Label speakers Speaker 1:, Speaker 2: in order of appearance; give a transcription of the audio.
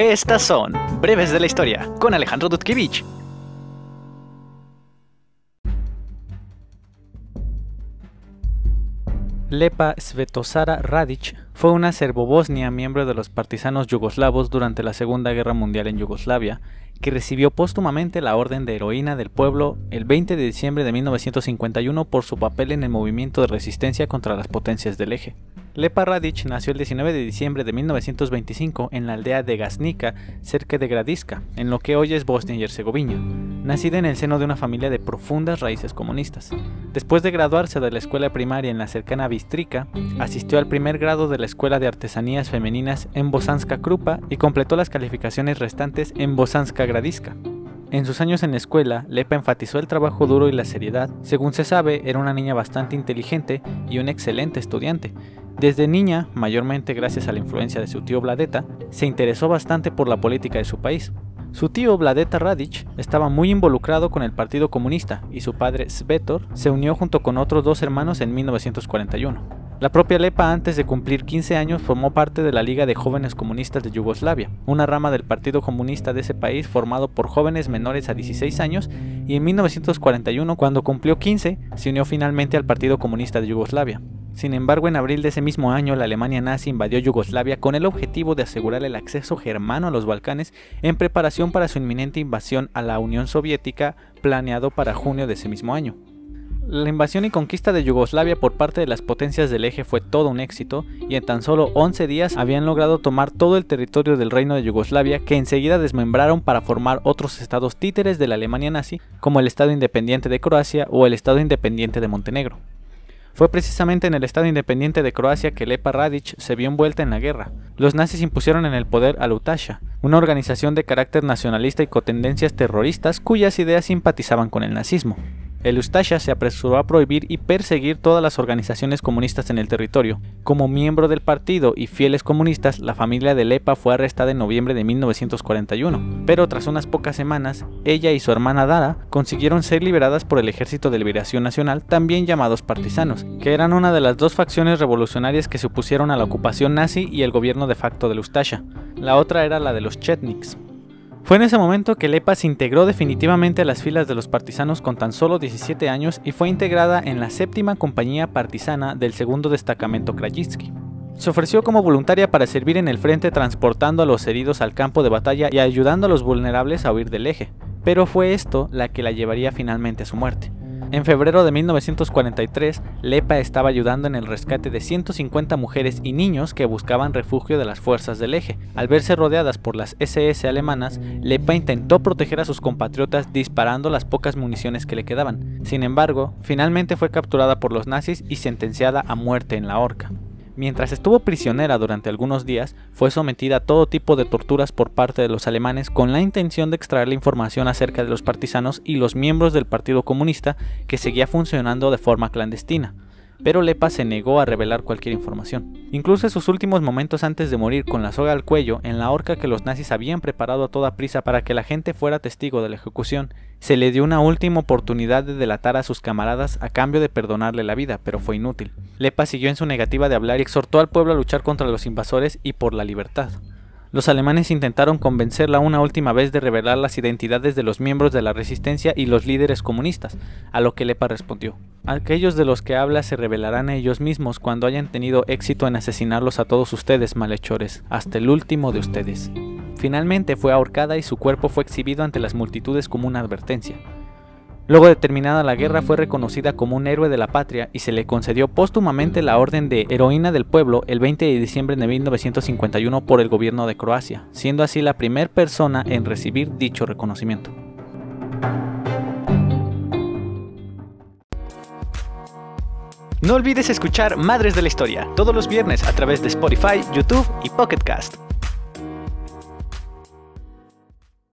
Speaker 1: Estas son Breves de la Historia con Alejandro Dudkevich.
Speaker 2: Lepa Svetosara Radic fue una serbobosnia miembro de los partisanos yugoslavos durante la Segunda Guerra Mundial en Yugoslavia, que recibió póstumamente la Orden de Heroína del Pueblo el 20 de diciembre de 1951 por su papel en el movimiento de resistencia contra las potencias del eje. Lepa Radic nació el 19 de diciembre de 1925 en la aldea de Gaznica, cerca de Gradiska, en lo que hoy es Bosnia y Herzegovina, nacida en el seno de una familia de profundas raíces comunistas. Después de graduarse de la escuela primaria en la cercana Bistrica, asistió al primer grado de la Escuela de Artesanías Femeninas en Bosanska Krupa y completó las calificaciones restantes en Bosanska Gradiska. En sus años en la escuela, Lepa enfatizó el trabajo duro y la seriedad. Según se sabe, era una niña bastante inteligente y un excelente estudiante, desde niña, mayormente gracias a la influencia de su tío Vladeta, se interesó bastante por la política de su país. Su tío Vladeta Radic estaba muy involucrado con el Partido Comunista y su padre Svetor se unió junto con otros dos hermanos en 1941. La propia Lepa antes de cumplir 15 años formó parte de la Liga de Jóvenes Comunistas de Yugoslavia, una rama del Partido Comunista de ese país formado por jóvenes menores a 16 años y en 1941 cuando cumplió 15 se unió finalmente al Partido Comunista de Yugoslavia. Sin embargo, en abril de ese mismo año, la Alemania nazi invadió Yugoslavia con el objetivo de asegurar el acceso germano a los Balcanes en preparación para su inminente invasión a la Unión Soviética planeado para junio de ese mismo año. La invasión y conquista de Yugoslavia por parte de las potencias del eje fue todo un éxito y en tan solo 11 días habían logrado tomar todo el territorio del reino de Yugoslavia que enseguida desmembraron para formar otros estados títeres de la Alemania nazi como el Estado Independiente de Croacia o el Estado Independiente de Montenegro. Fue precisamente en el Estado independiente de Croacia que Lepa Radic se vio envuelta en la guerra. Los nazis impusieron en el poder a Lutasha, una organización de carácter nacionalista y con tendencias terroristas cuyas ideas simpatizaban con el nazismo. El Ustasha se apresuró a prohibir y perseguir todas las organizaciones comunistas en el territorio. Como miembro del partido y fieles comunistas, la familia de Lepa fue arrestada en noviembre de 1941, pero tras unas pocas semanas, ella y su hermana Dara consiguieron ser liberadas por el Ejército de Liberación Nacional, también llamados partisanos, que eran una de las dos facciones revolucionarias que se opusieron a la ocupación nazi y el gobierno de facto del Ustasha. La otra era la de los Chetniks. Fue en ese momento que Lepa se integró definitivamente a las filas de los partisanos con tan solo 17 años y fue integrada en la séptima compañía partisana del segundo destacamento Krajitsky. Se ofreció como voluntaria para servir en el frente transportando a los heridos al campo de batalla y ayudando a los vulnerables a huir del eje, pero fue esto la que la llevaría finalmente a su muerte. En febrero de 1943, Lepa estaba ayudando en el rescate de 150 mujeres y niños que buscaban refugio de las fuerzas del eje. Al verse rodeadas por las SS alemanas, Lepa intentó proteger a sus compatriotas disparando las pocas municiones que le quedaban. Sin embargo, finalmente fue capturada por los nazis y sentenciada a muerte en la horca. Mientras estuvo prisionera durante algunos días, fue sometida a todo tipo de torturas por parte de los alemanes con la intención de extraer la información acerca de los partisanos y los miembros del Partido Comunista que seguía funcionando de forma clandestina pero Lepa se negó a revelar cualquier información. Incluso en sus últimos momentos antes de morir con la soga al cuello, en la horca que los nazis habían preparado a toda prisa para que la gente fuera testigo de la ejecución, se le dio una última oportunidad de delatar a sus camaradas a cambio de perdonarle la vida, pero fue inútil. Lepa siguió en su negativa de hablar y exhortó al pueblo a luchar contra los invasores y por la libertad. Los alemanes intentaron convencerla una última vez de revelar las identidades de los miembros de la resistencia y los líderes comunistas, a lo que Lepa respondió. Aquellos de los que habla se revelarán a ellos mismos cuando hayan tenido éxito en asesinarlos a todos ustedes, malhechores, hasta el último de ustedes. Finalmente fue ahorcada y su cuerpo fue exhibido ante las multitudes como una advertencia. Luego de terminada la guerra fue reconocida como un héroe de la patria y se le concedió póstumamente la Orden de Heroína del Pueblo el 20 de diciembre de 1951 por el gobierno de Croacia, siendo así la primera persona en recibir dicho reconocimiento.
Speaker 1: No olvides escuchar Madres de la Historia todos los viernes a través de Spotify, YouTube y Pocket Cast.